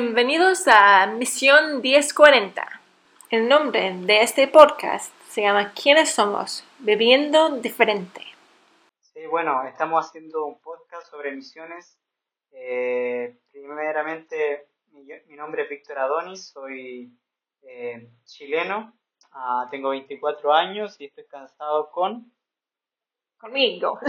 Bienvenidos a Misión 1040. El nombre de este podcast se llama ¿Quiénes somos? Bebiendo diferente. Sí, bueno, estamos haciendo un podcast sobre misiones. Eh, primeramente, mi, nombre es Víctor Adonis, soy eh, chileno, ah, tengo 24 años y estoy cansado con... Conmigo.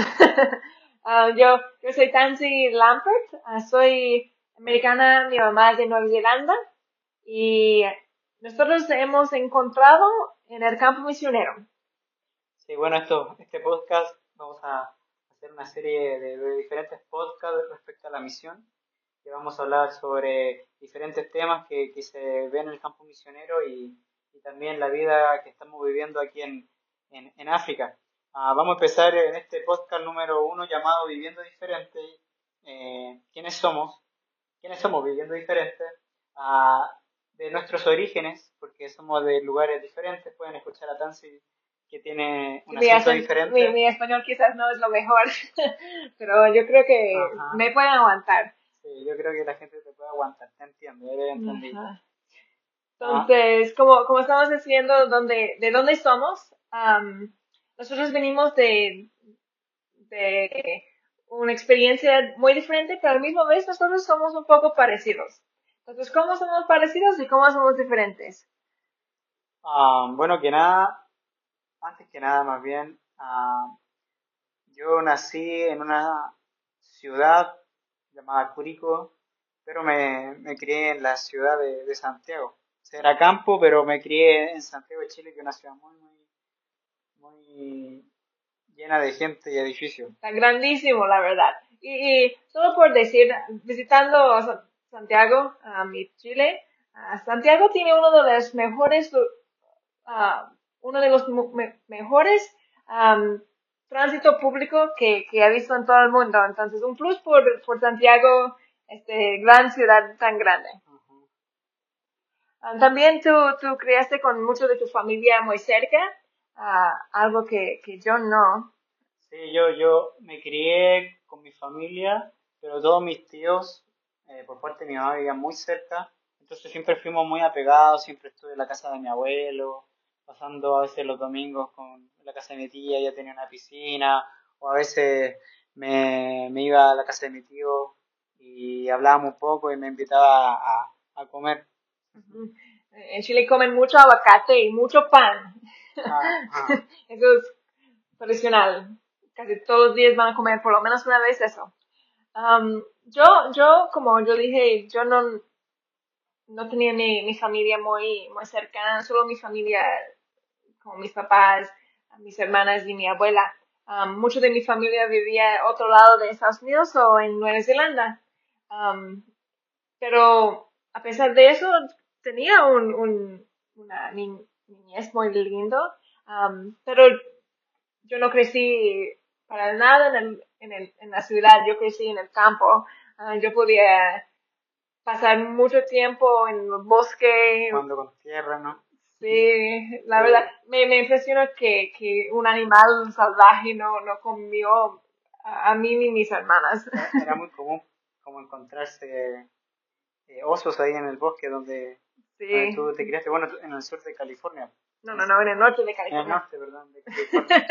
Ah, yo, yo soy Tansy Lampert, ah, soy americana, mi mamá es de Nueva Zelanda y nosotros hemos encontrado en el campo misionero. Sí, bueno, esto, este podcast vamos a hacer una serie de, diferentes podcasts respecto a la misión, que vamos a hablar sobre diferentes temas que, que se ven en el campo misionero y, y, también la vida que estamos viviendo aquí en, en, en África. Ah, vamos a empezar en este podcast número uno llamado Viviendo Diferente. Eh, ¿Quiénes somos? Quiénes somos viviendo diferentes, de nuestros orígenes, porque somos de lugares diferentes, pueden escuchar a Tansi que tiene un acento diferente. Mi, español quizás no es lo mejor, pero yo creo que me pueden aguantar. Sí, yo creo que la gente te puede aguantar, te entiendo, eres entendido. Entonces, como, como estamos diciendo, ¿dónde, ¿de dónde somos? nosotros venimos de, de una experiencia muy diferente, pero al mismo vez nosotros somos un poco parecidos. Entonces, ¿cómo somos parecidos y cómo somos diferentes? Ah, bueno, que nada, antes que nada, más bien, ah, yo nací en una ciudad llamada Curico, pero me, me crié en la ciudad de, de Santiago. era campo, pero me crié en Santiago de Chile, que es una ciudad muy, muy, muy llena de gente y edificios. Está grandísimo, la verdad. Y, solo por decir, visitando Santiago, a mi Chile, Santiago tiene uno de los mejores, uno de los mejores tránsito público que, que he visto en todo el mundo. Entonces, un plus por, por Santiago, este gran ciudad tan grande. también tú, tú criaste con mucho de tu familia muy cerca algo que, que yo no. Sí, yo, yo me crié con mi familia, pero todos mis tíos, eh, por parte de mi mamá, vivían muy cerca. Entonces siempre fuimos muy apegados, siempre estuve en la casa de mi abuelo, pasando a veces los domingos con la casa de mi tía, ella tenía una piscina, o a veces me, me iba a la casa de mi tío y hablábamos un poco y me invitaba a, a comer. En Chile comen mucho aguacate y mucho pan. Eso es tradicional. Casi todos los días van a comer por lo menos una vez eso. Um, yo, yo, como yo dije, yo no, no tenía mi, mi familia muy, muy cercana, solo mi familia, como mis papás, mis hermanas y mi abuela. Um, mucho de mi familia vivía otro lado de Estados Unidos o en Nueva Zelanda. Um, pero a pesar de eso, tenía un, un, una niñez muy lindo, um, pero yo no crecí para nada en, el, en, el, en la ciudad, yo crecí en el campo, uh, yo podía pasar mucho tiempo en el bosque. Cuando con tierra, ¿no? Sí, la verdad, me, me impresiona que, que un animal salvaje no, no comió a, mí ni mis hermanas. Era muy común como encontrarse eh, osos ahí en el bosque donde Sí. tú te criaste, bueno, en el sur de California. No, no, no, en el norte de California. En el norte, perdón, de California.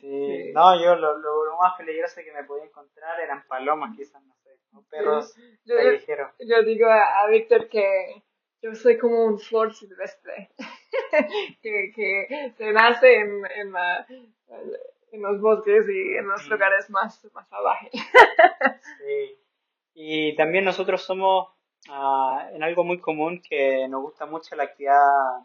sí. No, yo lo, lo, más peligroso que me podía encontrar eran palomas, quizás, no sé, perros yo, callejeros. Yo, digo a, Víctor que yo soy como un flor silvestre, que, que se nace en, en, en los bosques y en los lugares más, más salvajes. sí. Y también nosotros somos en algo muy común que nos gusta mucho la actividad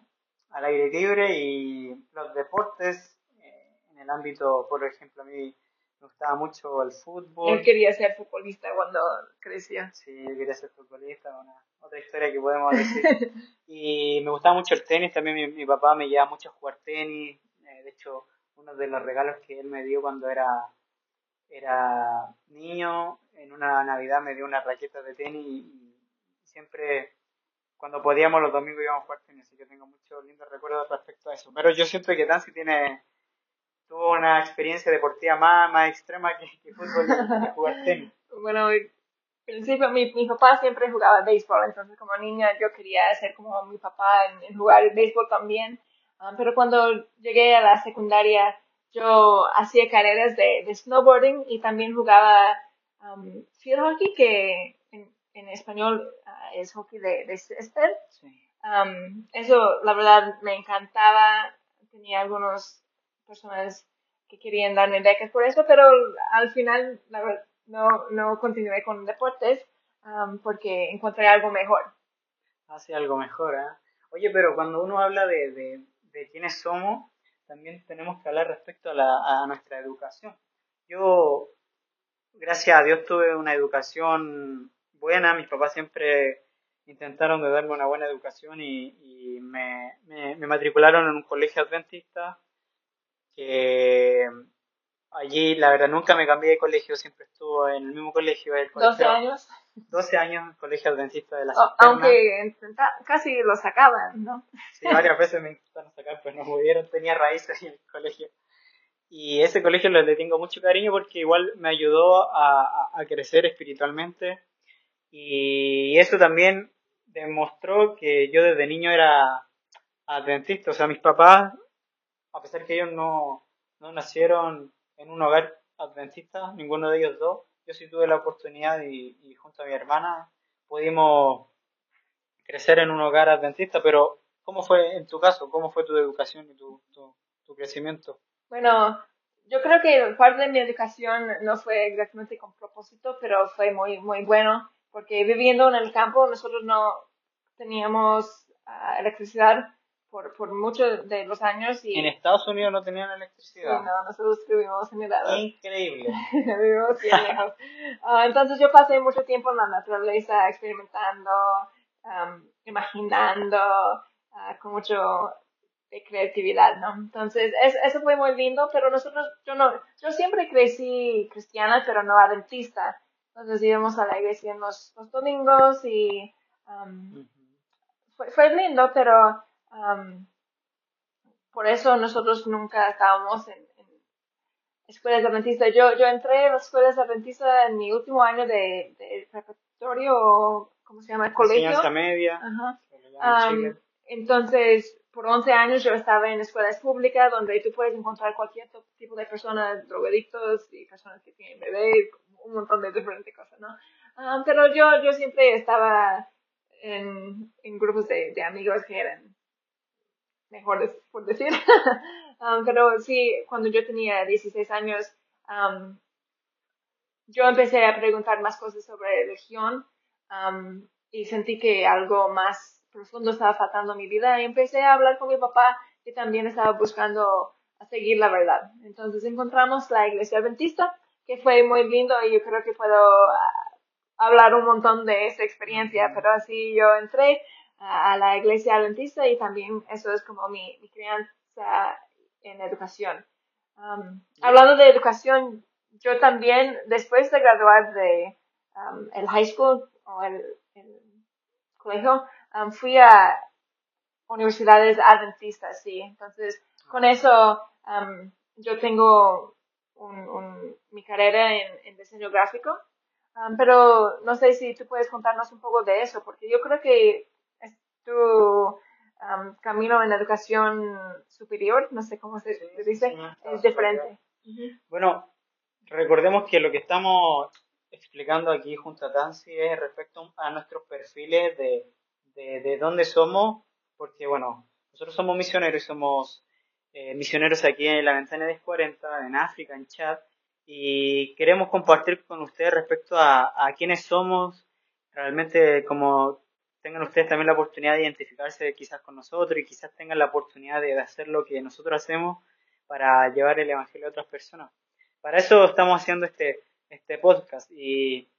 al aire libre y los deportes eh, en el ámbito, por ejemplo, a mí me gustaba mucho el fútbol. Él quería ser futbolista cuando crecía. Sí, yo quería ser futbolista, una, otra historia que podemos decir. y me gustaba mucho el tenis, también mi, mi papá me llevaba mucho a jugar tenis. Eh, de hecho, uno de los regalos que él me dio cuando era, era niño, en una Navidad me dio una raqueta de tenis y siempre cuando podíamos los domingos íbamos a jugar tenis, así que tengo muchos lindos recuerdos respecto a eso. Pero yo siento que Dancy tiene tuvo una experiencia deportiva más, más extrema que, fútbol y jugar tenis. Bueno, principio mi, mi papá siempre jugaba béisbol, entonces como niña yo quería ser como mi papá en, jugar béisbol también. Um, pero cuando llegué a la secundaria, yo hacía carreras de, de snowboarding y también jugaba um, field hockey, que en, español uh, es hockey de, de césped. Um, eso, la verdad, me encantaba. Tenía algunas personas que querían darme becas por eso, pero al final, la verdad, no, no continué con deportes um, porque encontré algo mejor. Hace algo mejor, ¿eh? Oye, pero cuando uno habla de, de, de quiénes somos, también tenemos que hablar respecto a, la, a nuestra educación. Yo, gracias a Dios, tuve una educación buena, mis papás siempre intentaron de darme una buena educación y, y me, me, me, matricularon en un colegio adventista que allí la verdad nunca me cambié de colegio, siempre estuvo en el mismo colegio. El colegio 12 años. 12 años, colegio adventista de la oh, Aunque casi lo sacaban, ¿no? Sí, varias veces me intentaron sacar, pero no pudieron, tenía raíces en el colegio. Y ese colegio le tengo mucho cariño porque igual me ayudó a, a crecer espiritualmente. Y eso también demostró que yo desde niño era adventista. O sea, mis papás, a pesar que ellos no, no nacieron en un hogar adventista, ninguno de ellos dos. Yo sí tuve la oportunidad y, junto a mi hermana pudimos crecer en un hogar adventista, pero ¿cómo fue en tu caso? ¿Cómo fue tu educación y tu, tu, tu crecimiento? Bueno, yo creo que parte de mi educación no fue exactamente con propósito, pero fue muy, muy bueno, porque viviendo en el campo nosotros no teníamos uh, electricidad por, por muchos de los años. Y, en Estados Unidos no tenían electricidad. Sí, no, nosotros vivimos en edad. Increíble. vivimos bien lejos. Uh, entonces yo pasé mucho tiempo en la naturaleza experimentando, um, imaginando, uh, con mucho de creatividad, ¿no? Entonces, es, eso fue muy lindo, pero nosotros, yo no, yo siempre crecí cristiana, pero no adventista. Entonces íbamos a la iglesia en los, los domingos y um, fue, fue lindo, pero por eso nosotros nunca estábamos en, escuelas adventistas. Yo, yo entré a las escuelas adventistas en mi último año de, de preparatorio, ¿cómo se llama? Colegio. Enseñanza media. entonces, por 11 años yo estaba en escuelas públicas donde tú puedes encontrar cualquier tipo de personas, drogadictos y personas que tienen bebés, un montón de diferentes cosas, ¿no? pero yo, yo siempre estaba en, en grupos de, de amigos que eran mejor por decir. Um, pero sí, cuando yo tenía 16 años, um, yo empecé a preguntar más cosas sobre religión um, y sentí que algo más profundo estaba faltando en mi vida y empecé a hablar con mi papá que también estaba buscando seguir la verdad. Entonces encontramos la iglesia adventista, que fue muy lindo y yo creo que puedo uh, hablar un montón de esa experiencia, pero así yo entré a, la iglesia adventista y también eso es como mi, mi crianza en educación. Um, hablando de educación, yo también, después de graduar de um, el high school o el, el colegio, um, fui a universidades adventistas, sí. Entonces, con eso, yo tengo un, un, mi carrera en, en diseño gráfico. pero no sé si tú puedes contarnos un poco de eso, porque yo creo que tu camino en educación superior, no sé cómo se, dice, es diferente. Bueno, recordemos que lo que estamos explicando aquí junto a Tansi es respecto a nuestros perfiles de, de, de dónde somos, porque bueno, nosotros somos misioneros y somos eh, misioneros aquí en la ventana de 40, en África, en Chad, y queremos compartir con ustedes respecto a, a quiénes somos, realmente como tengan ustedes también la oportunidad de identificarse quizás con nosotros y quizás tengan la oportunidad de hacer lo que nosotros hacemos para llevar el Evangelio a otras personas. Para eso estamos haciendo este, este podcast y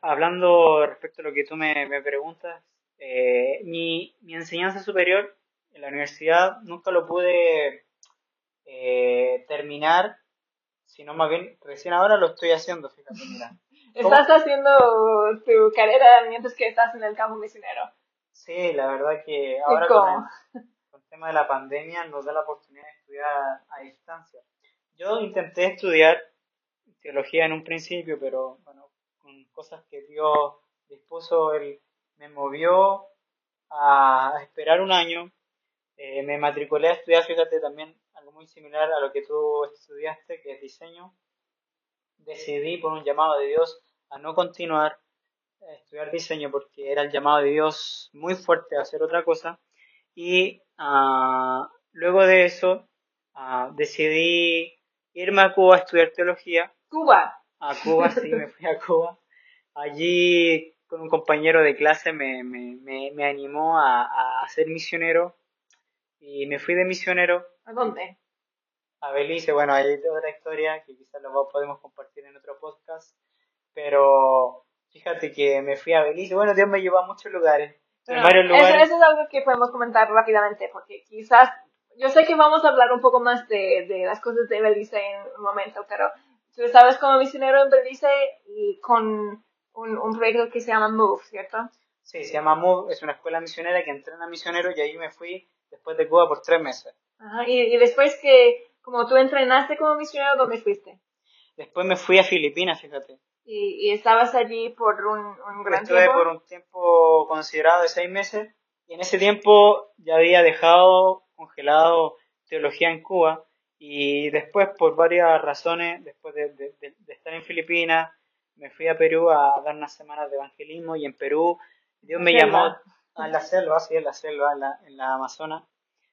hablando respecto a lo que tú me, me preguntas, eh, mi, mi, enseñanza superior en la universidad nunca lo pude eh, terminar, sino más bien recién ahora lo estoy haciendo, fíjate, mira. Estás haciendo tu carrera mientras que estás en el campo misionero. Sí, la verdad que ahora con el, tema de la pandemia nos da la oportunidad de estudiar a distancia. Yo intenté estudiar teología en un principio, pero bueno, con cosas que Dios dispuso, Él me movió a esperar un año. Eh, me matriculé a estudiar, fíjate, también algo muy similar a lo que tú estudiaste, que es diseño. Decidí por un llamado de Dios a no continuar a estudiar diseño porque era el llamado de Dios muy fuerte a hacer otra cosa. Y uh, luego de eso uh, decidí irme a Cuba a estudiar teología. Cuba. A Cuba, sí, me fui a Cuba. Allí con un compañero de clase me, me, me, me animó a, a, ser misionero y me fui de misionero. ¿A dónde? A Belice. Bueno, hay otra historia que quizás lo podemos compartir en otro podcast, pero fíjate que me fui a Belice. Bueno, Dios me llevó a muchos lugares. en varios lugares. Eso, eso, es algo que podemos comentar rápidamente, porque quizás, yo sé que vamos a hablar un poco más de, de las cosas de Belice en un momento, pero tú estabas como misionero en Belice y con un, un proyecto que se llama MOVE, ¿cierto? Sí, se llama MOVE, es una escuela misionera que entrena misioneros y ahí me fui después de Cuba por tres meses. Ajá, y, y después que, como tú entrenaste como misionero, ¿dónde fuiste? Después me fui a Filipinas, fíjate. Y, y estabas allí por un, un gran Estuve tiempo. por un tiempo considerado de seis meses y en ese tiempo ya había dejado congelado teología en Cuba y después por varias razones, después de, de, de, de estar en Filipinas, me fui a Perú a dar unas semanas de evangelismo y en Perú Dios me llamó a la selva, sí, en la selva, en la, en la Amazonas.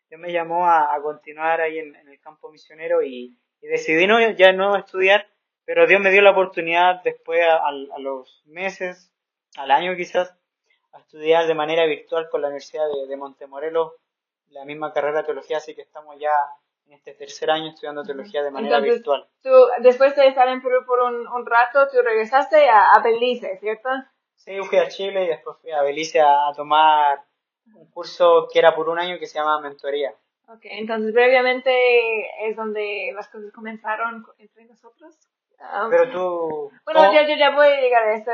Dios me llamó a, a continuar ahí en, en, el campo misionero y, y, decidí no, ya no estudiar, pero Dios me dio la oportunidad después a, a, los meses, al año quizás, a estudiar de manera virtual con la Universidad de, de Montemorelos la misma carrera de teología, así que estamos ya en este tercer año estudiando teología de manera Entonces, virtual. Tú, después de estar en Perú por un, un rato, tú regresaste a, a, Belice, ¿cierto? Sí, fui a Chile y después fui a Belice a, tomar un curso que era por un año que se llama Mentoría. Ok, entonces previamente es donde las cosas comenzaron entre nosotros. Um, Pero tú... Bueno, ¿cómo? ya, yo ya voy a llegar a eso.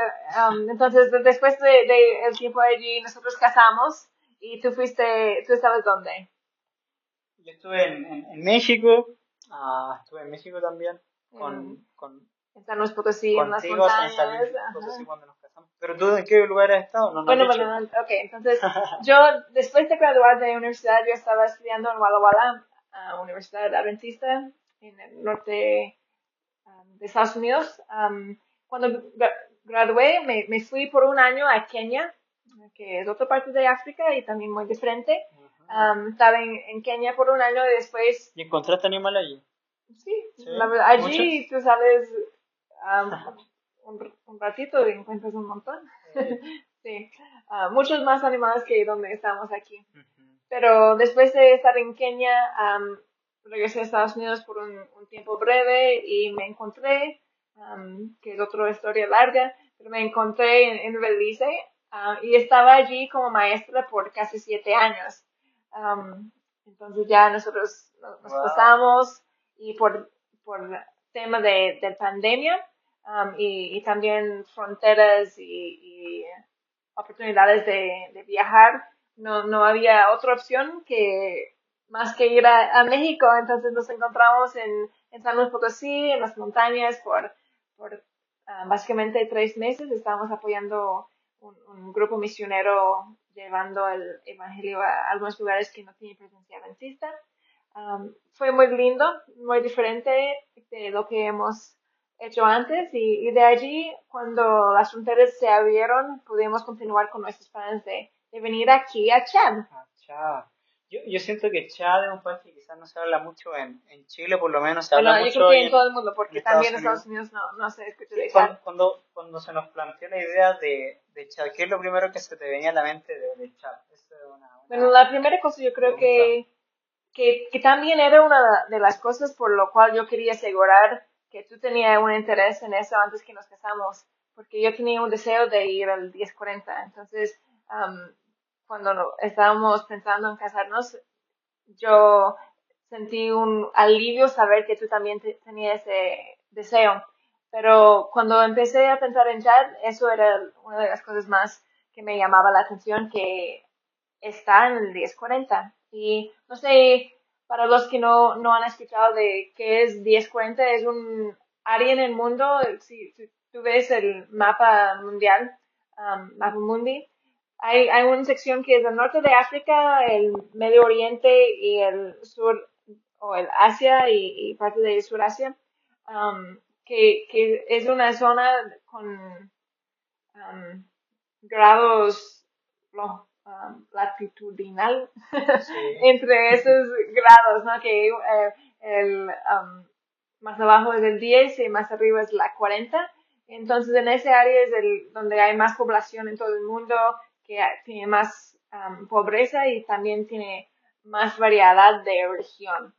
Um, entonces, después del de, el tiempo allí, nosotros casamos y tú fuiste, ¿tú estabas dónde? Yo estuve en, en, en México, uh, estuve en México también, con... Mm. con en San Luis Potosí, en las montañas. En San Luis Potosí cuando nos. ¿Pero tú en qué lugar has estado? No, no bueno, bueno, ok, entonces yo después de graduar de universidad, yo estaba estudiando en Walla Walla, uh, Universidad Adventista, en el norte um, de Estados Unidos. Um, cuando gra gradué, me, me fui por un año a Kenia, que es otra parte de África y también muy diferente. Um, estaba en, en, Kenia por un año y después... ¿Y encontraste animal allí? Sí, sí la verdad, allí ¿Muchos? tú sales um, un, un, ratito y encuentras un montón. sí, uh, muchos más animales que donde estamos aquí. Uh -huh. Pero después de estar en Kenia, um, regresé a Estados Unidos por un, un tiempo breve y me encontré, um, que es otra historia larga, pero me encontré en, en Belice uh, y estaba allí como maestra por casi siete años. Um, entonces ya nosotros nos, nos wow. pasamos y por, por tema de, de pandemia um, y, y, también fronteras y, y oportunidades de, de, viajar, no, no había otra opción que más que ir a, a México. Entonces nos encontramos en, en, San Luis Potosí, en las montañas, por, por uh, básicamente tres meses. Estábamos apoyando un, un, grupo misionero llevando el evangelio a algunos lugares que no tienen presencia adventista. Um, fue muy lindo, muy diferente de lo que hemos hecho antes y, y, de allí cuando las fronteras se abrieron pudimos continuar con nuestros planes de, de venir aquí a Chad. Chad. Yo, yo siento que Chad es un país que quizás no se habla mucho en, en Chile, por lo menos se habla bueno, mucho yo creo que en, en todo el mundo, porque en también en Estados Unidos no, no se escucha de Sí, Chad. cuando, cuando, cuando se nos planteó la idea de, de Chad, ¿qué es lo primero que se te venía a la mente de, de Chad? Es una, una Bueno, la primera cosa yo creo que, que, que también era una de las cosas por lo cual yo quería asegurar que tú tenías un interés en eso antes que nos casamos, porque yo tenía un deseo de ir al 1040. Entonces, um, cuando estábamos pensando en casarnos, yo sentí un alivio saber que tú también te, tenías ese deseo. Pero cuando empecé a pensar en Chad, eso era una de las cosas más que me llamaba la atención, que está en el 1040. Y no sé, para los que no, no han escuchado de qué es 1040, es un área en el mundo, si, si tú ves el mapa mundial, um, mapa mundi, hay, hay una sección que es el norte de África, el Medio Oriente y el sur, o el Asia y, parte de Surasia, um, que, que es una zona con um, grados um, latitudinal entre esos grados, ¿no? Que eh, el um, más abajo es el 10 y más arriba es la 40. Entonces en ese área es el, donde hay más población en todo el mundo, que tiene más pobreza y también tiene más variedad de religión.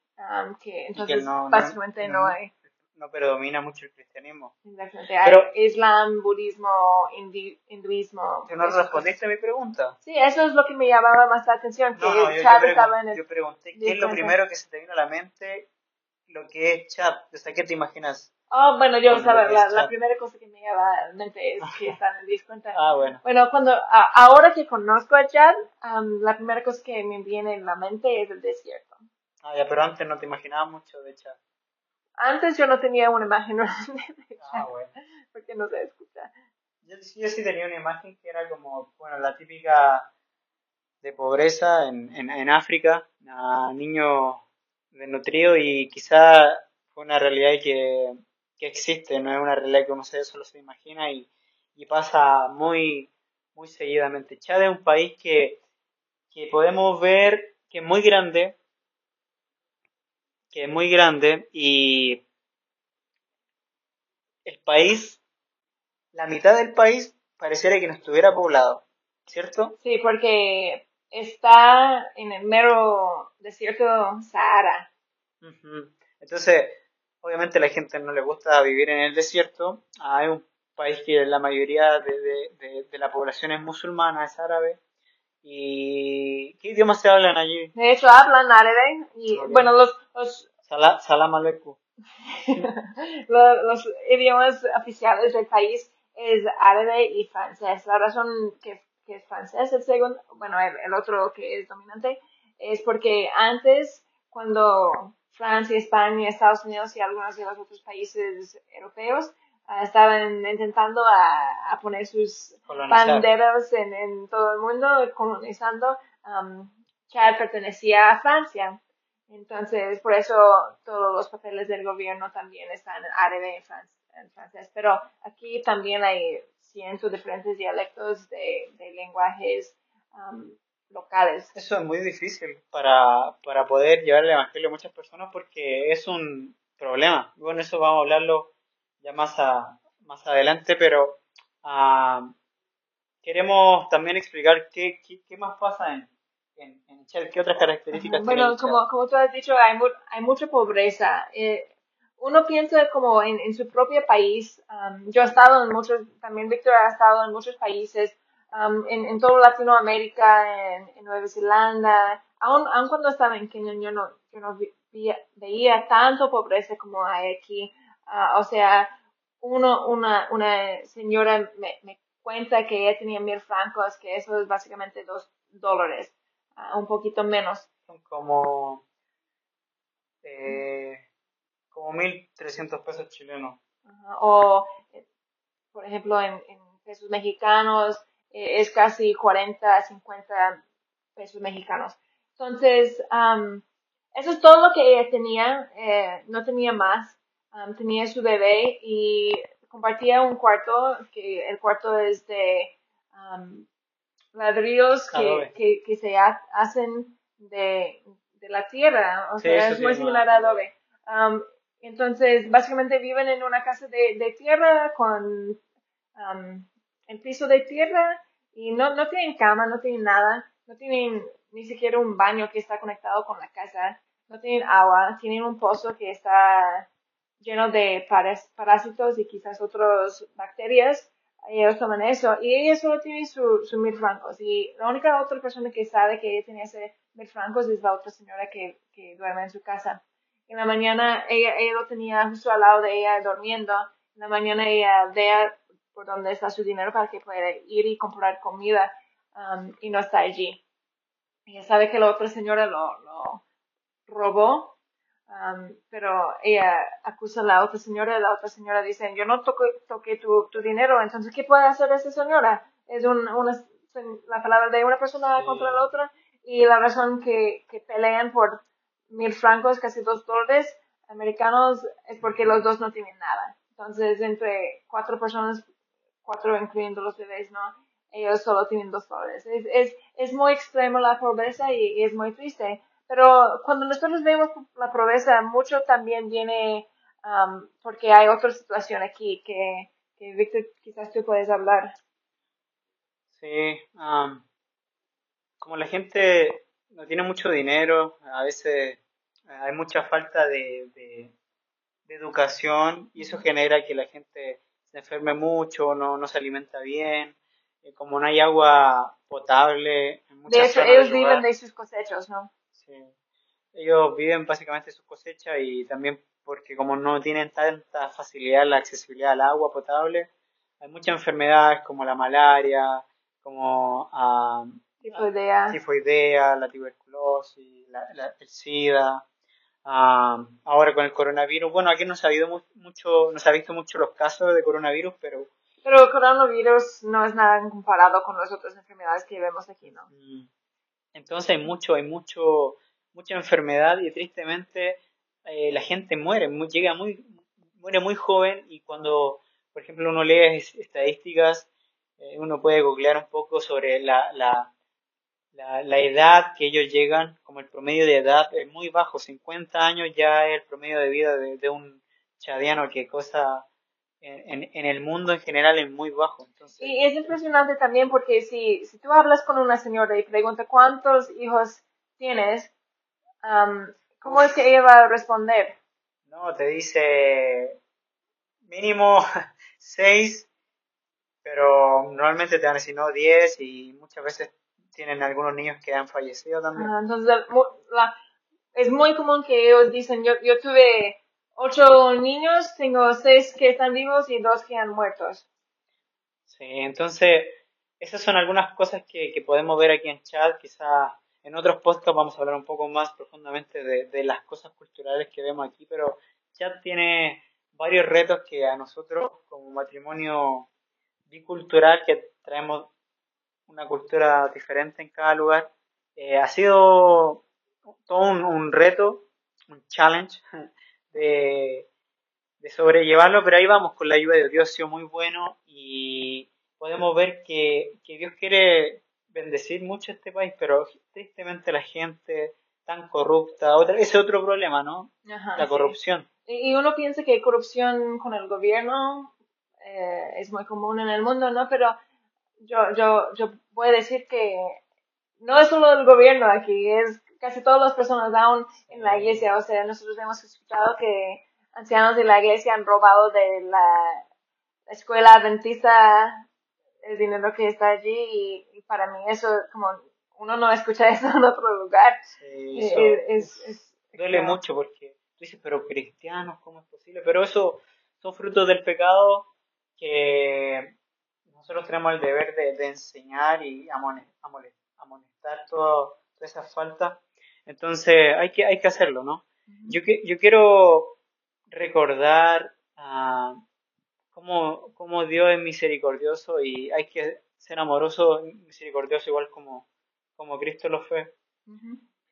que entonces básicamente no hay no predomina mucho el cristianismo. Exactamente. Pero, Islam, budismo, hinduismo. ¿Tú no respondiste a mi pregunta? Sí, eso es lo que me llamaba más la atención. Que no, no, yo, Chad estaba en el. Yo pregunté, ¿qué es lo primero que se te vino a la mente? Lo que es chat. ¿Desde qué te imaginas? Oh, bueno, yo, sabes, la, la, primera cosa que me llama a la mente es que está en el disco. ah, bueno. Bueno, cuando, ahora que conozco a Chad, la primera cosa que me viene en la mente es el desierto. Ah, ya, pero antes no te imaginabas mucho de Chad. Antes yo no tenía una imagen de ah, bueno. porque no se escucha. Yo, yo, sí tenía una imagen que era como, bueno, la típica de pobreza en, en, en África, a niño desnutrido y quizá fue una realidad que, que existe, no es una realidad que uno solo se imagina y, y pasa muy, muy seguidamente. Chad es un país que, que podemos ver que es muy grande, que es muy grande y el país, la mitad del país pareciera que no estuviera poblado, ¿cierto? Sí, porque está en el mero desierto Sahara. Entonces, obviamente a la gente no le gusta vivir en el desierto. Hay un país que la mayoría de, de la población es musulmana, es árabe. ¿Y qué idiomas se hablan allí? De hecho, hablan árabe. Y, bueno, los... los... salam aleikum. los, idiomas oficiales del país es árabe y francés. La razón que, que es francés, el segundo, bueno, el, otro que es dominante, es porque antes, cuando Francia, España, Estados Unidos y algunos de los otros países europeos estaban intentando a, a poner sus banderas en, en, todo el mundo, colonizando. Um, Chad pertenecía a Francia. Entonces, por eso todos los papeles del gobierno también están en árabe y en francés. Pero aquí también hay cientos de diferentes dialectos de, de lenguajes um, locales. Eso es muy difícil para, para poder llevar el evangelio a muchas personas porque es un problema. Bueno, eso vamos a hablarlo ya más, a, más adelante, pero uh, queremos también explicar qué, qué, qué más pasa en, en, en Shell, qué otras características bueno, tiene. Bueno, como, como tú has dicho, hay, hay mucha pobreza. Eh, uno piensa como en, en su propio país. Um, yo he estado en muchos, también Víctor ha estado en muchos países, um, en, en toda Latinoamérica, en, en Nueva Zelanda. Aún, aun cuando estaba en Kenia, yo no, yo no veía, veía tanto pobreza como hay aquí. Ah, o sea, uno, una, una señora me, me, cuenta que ella tenía mil francos, que eso es básicamente dos dólares, uh, un poquito menos. Son como, eh, como mil trescientos pesos chilenos. o, eh, por ejemplo, en, en pesos mexicanos eh, es casi 40, 50 pesos mexicanos. Entonces, um, eso es todo lo que ella tenía, eh, no tenía más. Um, tenía su bebé y compartía un cuarto, que el cuarto es de um, ladrillos que, que, se hacen de, de, la tierra, o sea, es muy similar a adobe. Um, entonces, básicamente viven en una casa de, de tierra con el piso de tierra y no, no tienen cama, no tienen nada, no tienen ni siquiera un baño que está conectado con la casa, no tienen agua, tienen un pozo que está lleno de parásitos y quizás otras bacterias, ellos toman eso y ella solo tiene su, su mil francos y la única otra persona que sabe que ella tiene ese mil francos es la otra señora que, que duerme en su casa. En la mañana ella, ella lo tenía justo al lado de ella durmiendo. En la mañana ella vea por dónde está su dinero para que pueda ir y comprar comida um, y no está allí. Ella sabe que la otra señora lo, lo robó Um, pero ella acusa a la otra señora y la otra señora dice, yo no toqué, toqué tu, tu dinero, entonces ¿qué puede hacer esa señora? Es un, una, la palabra de una persona contra la otra y la razón que, que pelean por mil francos, casi dos dólares americanos, es porque los dos no tienen nada. Entonces, entre cuatro personas, cuatro incluyendo los bebés, ¿no? Ellos solo tienen dos dólares. Es, es, es muy extremo la pobreza y es muy triste. Pero cuando nosotros vemos la pobreza, mucho también viene um, porque hay otra situación aquí que, que Víctor quizás tú puedes hablar. Sí, um, como la gente no tiene mucho dinero, a veces hay mucha falta de, de, educación y eso genera que la gente se enferme mucho, no, no se alimenta bien, eh, como no hay agua potable. En de hecho, ellos viven de sus cosechas, ¿no? Ellos viven básicamente su cosecha y también porque como no tienen tanta facilidad la accesibilidad al agua potable, hay muchas enfermedades como la malaria, como uh, tifoidea. la tuberculosis, la, el SIDA. Uh, ahora con el coronavirus, bueno, aquí no se ha habido mucho, no se ha visto mucho los casos de coronavirus, pero pero el coronavirus no es nada comparado con las otras enfermedades que vemos aquí, ¿no? Mm. Entonces hay mucho, hay mucho, mucha enfermedad y tristemente eh, la gente muere, llega muy, muere muy joven y cuando, por ejemplo, uno lee estadísticas, eh, uno puede googlear un poco sobre la, la, la, edad que ellos llegan, como el promedio de edad es muy bajo, 50 años ya es el promedio de vida de, de un chadiano que cosa en, en, el mundo en general es muy bajo. Entonces... Y es impresionante también porque si, si tú hablas con una señora y pregunta cuántos hijos tienes, ¿cómo es que ella va a responder? No, te dice mínimo seis, pero normalmente te van a decir no, diez y muchas veces tienen algunos niños que han fallecido también. Ah, entonces, es muy común que ellos dicen, yo, yo tuve ocho niños, tengo seis que están vivos y dos que han muertos. Sí, entonces esas son algunas cosas que, que podemos ver aquí en chat. Quizá en otros podcasts vamos a hablar un poco más profundamente de, de las cosas culturales que vemos aquí, pero chat tiene varios retos que a nosotros como matrimonio bicultural que traemos una cultura diferente en cada lugar, eh, ha sido todo un, un reto, un challenge de, sobrellevarlo, pero ahí vamos con la ayuda de Dios, ha sido muy bueno y podemos ver que, Dios quiere bendecir mucho este país, pero tristemente la gente tan corrupta, otra, ese es otro problema, ¿no? la corrupción. Y uno piensa que corrupción con el gobierno eh, es muy común en el mundo, ¿no? Pero yo, yo, yo voy a decir que no es solo el gobierno aquí, es casi todas las personas aún en la iglesia, o sea, nosotros hemos escuchado que ancianos de la iglesia han robado de la escuela adventista el dinero que está allí y, para mí eso como uno no escucha eso en otro lugar. Sí, eh, es, duele mucho porque tú dices, pero cristianos, ¿cómo es posible? Pero eso son frutos del pecado que nosotros tenemos el deber de, enseñar y amonestar, todas esas faltas entonces hay que, hay que hacerlo, ¿no? Yo, yo quiero recordar uh, cómo, cómo, Dios es misericordioso y hay que ser amoroso, misericordioso igual como, como Cristo lo fue.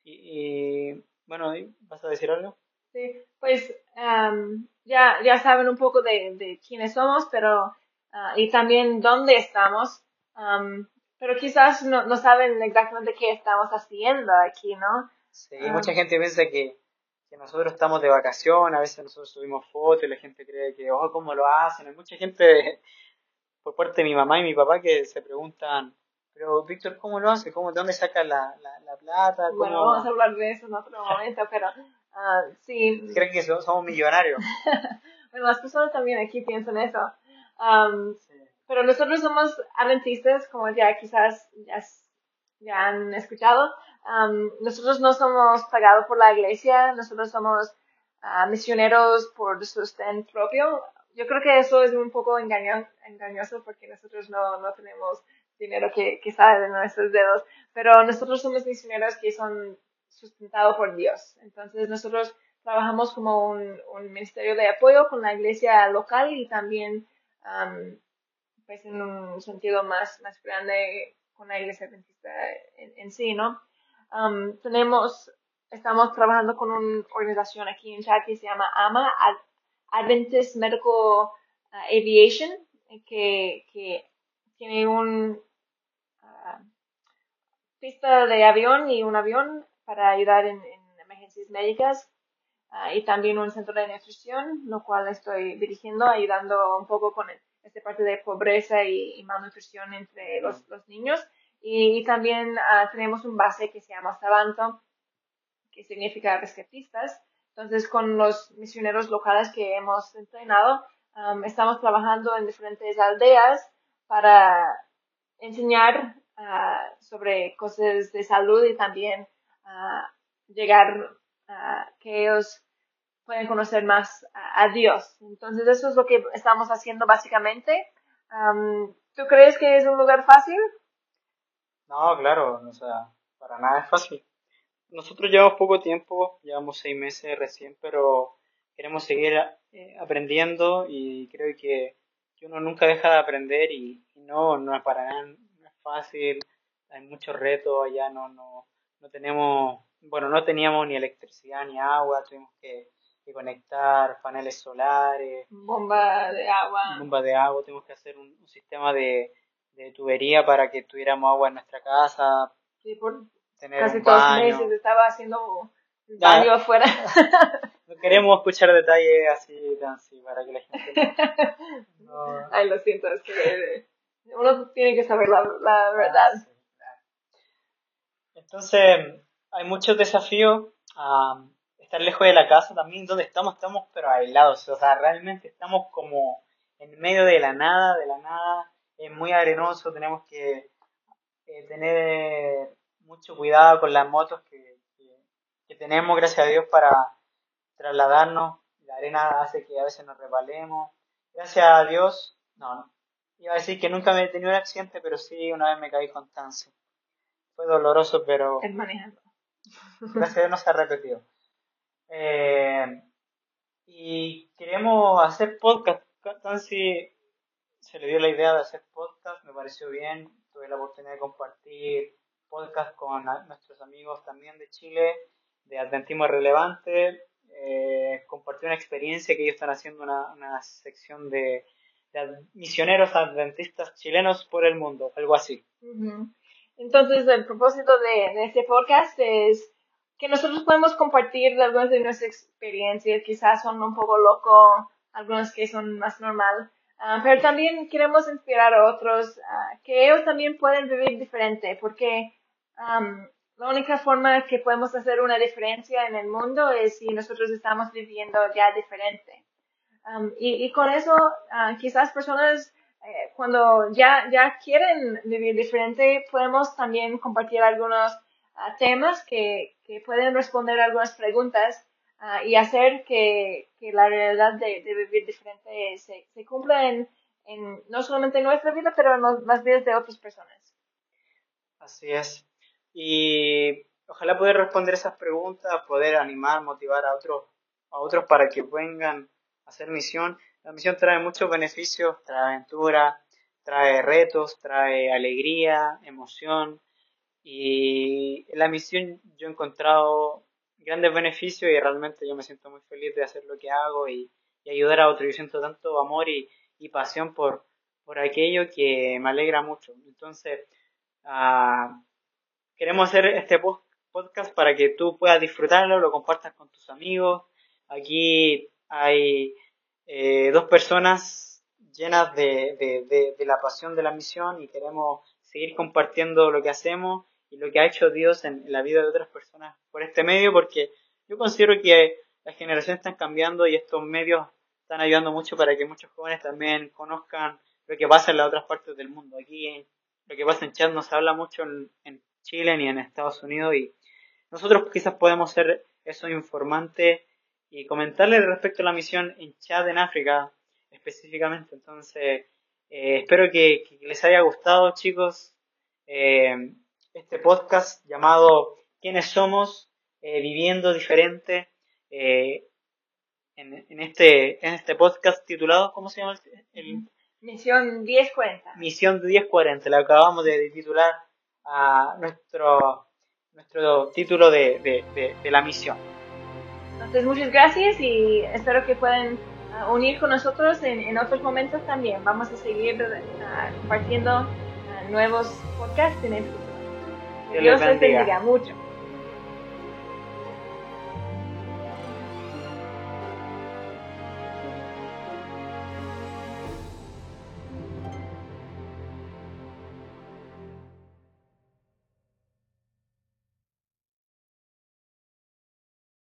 y, bueno, ¿vas a decir algo? Sí, pues ya, ya saben un poco de, de quiénes somos, pero ah, y también dónde estamos, pero quizás no, no saben exactamente qué estamos haciendo aquí, ¿no? Sí, ah. mucha gente piensa que, que, nosotros estamos de vacación, a veces nosotros subimos fotos y la gente cree que, oh, ¿cómo lo hacen? Hay mucha gente, por parte de mi mamá y mi papá, que se preguntan, pero Víctor, ¿cómo lo hace? ¿Cómo, ¿De dónde saca la, la, plata? Bueno, vamos a hablar de eso en otro momento, pero uh, sí. Creen que somos, millonarios. bueno, las personas también aquí piensan eso. Um, Pero nosotros somos adventistas, como ya quizás ya, ya han escuchado nosotros no somos pagados por la iglesia, nosotros somos ah, misioneros por sustento propio. Yo creo que eso es un poco engañoso porque nosotros no, no tenemos dinero que, que sale de nuestros dedos, pero nosotros somos misioneros que son sustentados por Dios. Entonces nosotros trabajamos como un, un, ministerio de apoyo con la iglesia local y también pues en un sentido más, más grande con la iglesia adventista en, sí, ¿no? Tenemos, estamos trabajando con una organización aquí en Chad que se llama AMA, Adventist Medical uh, Aviation, que, que tiene un uh, pista de avión y un avión para ayudar en, emergencias médicas uh, y también un centro de nutrición, lo cual estoy dirigiendo, ayudando un poco con esta parte de pobreza y, malnutrición entre los, los niños. Y, también tenemos un base que se llama Sabanto, que significa rescatistas, entonces, con los misioneros locales que hemos entrenado, um, estamos trabajando en diferentes aldeas para enseñar uh, sobre cosas de salud y también uh, llegar a que ellos puedan conocer más a, Dios. Entonces, eso es lo que estamos haciendo básicamente. Um, ¿Tú crees que es un lugar fácil? No, claro, o sea, para nada es fácil. Nosotros llevamos poco tiempo, llevamos seis meses recién, pero queremos seguir eh, aprendiendo y creo que, uno nunca deja de aprender y, no, no es para nada no es fácil, hay muchos retos, allá no, no, no tenemos, bueno, no teníamos ni electricidad ni agua, tuvimos que, conectar paneles solares, bomba de agua, bomba de agua, tuvimos que hacer un, sistema de, de tubería para que tuviéramos agua en nuestra casa. Sí, por, Casi todos los meses estaba haciendo baño afuera. No queremos escuchar detalles así, tan así, para que la gente no... Ay, lo siento, es que uno tiene que saber la, la verdad. Entonces, hay muchos desafíos a estar lejos de la casa también, donde estamos, estamos pero aislados, o sea, realmente estamos como en medio de la nada, de la nada, es muy arenoso, tenemos que eh, tener mucho cuidado con las motos que, que, tenemos, gracias a Dios, para trasladarnos. La arena hace que a veces nos revalemos. Gracias a Dios, no, no. Iba a decir que nunca me he tenido un accidente, pero sí una vez me caí con Tansi. Fue doloroso, pero... Es manejando. Gracias a Dios no se ha repetido. Eh, y queremos hacer podcast. Tansi se le dio la idea de hacer podcast, me pareció bien. Tuve la oportunidad de compartir podcast con nuestros amigos también de Chile, de Adventismo Relevante. Eh, compartí una experiencia que ellos están haciendo una, una sección de, misioneros adventistas chilenos por el mundo, algo así. Entonces, el propósito de, este podcast es que nosotros podemos compartir algunas de nuestras experiencias, quizás son un poco locos, algunas que son más normal, ah, pero también queremos inspirar a otros uh, que ellos también pueden vivir diferente, porque la única forma que podemos hacer una diferencia en el mundo es si nosotros estamos viviendo ya diferente. y, y, con eso, uh, quizás personas eh, cuando ya, ya quieren vivir diferente, podemos también compartir algunos ah, temas que, que, pueden responder algunas preguntas ah, y hacer que, que, la realidad de, de vivir diferente se, se cumpla en, en, no solamente en nuestra vida, pero en las vidas de otras personas. Así es y ojalá poder responder esas preguntas, poder animar, motivar a otros, a otros para que vengan a hacer misión. La misión trae muchos beneficios, trae aventura, trae retos, trae alegría, emoción y la misión yo he encontrado grandes beneficios y realmente yo me siento muy feliz de hacer lo que hago y, ayudar a otros. Yo siento tanto amor y, pasión por, por aquello que me alegra mucho. Entonces, uh, Queremos hacer este podcast para que tú puedas disfrutarlo, lo compartas con tus amigos. Aquí hay eh, dos personas llenas de, la pasión de la misión y queremos seguir compartiendo lo que hacemos y lo que ha hecho Dios en, la vida de otras personas por este medio, porque yo considero que las generaciones están cambiando y estos medios están ayudando mucho para que muchos jóvenes también conozcan lo que pasa en las otras partes del mundo. Aquí lo que pasa en Chad no se habla mucho en Chile ni en Estados Unidos y nosotros quizás podemos ser esos informantes y comentarles respecto a la misión en Chad, en África, específicamente. Entonces, eh, espero que, les haya gustado, chicos, eh, este podcast llamado ¿Quiénes somos? Eh, viviendo diferente. eh, en, en, este, en este podcast titulado, ¿cómo se llama? El, Misión 1040. Misión 1040, le acabamos de titular a nuestro, nuestro título de, de, de, la misión. Entonces, muchas gracias y espero que puedan uh, unir con nosotros en, en, otros momentos también. Vamos a seguir uh, compartiendo uh, nuevos podcasts en el futuro. Dios, Dios les bendiga mucho.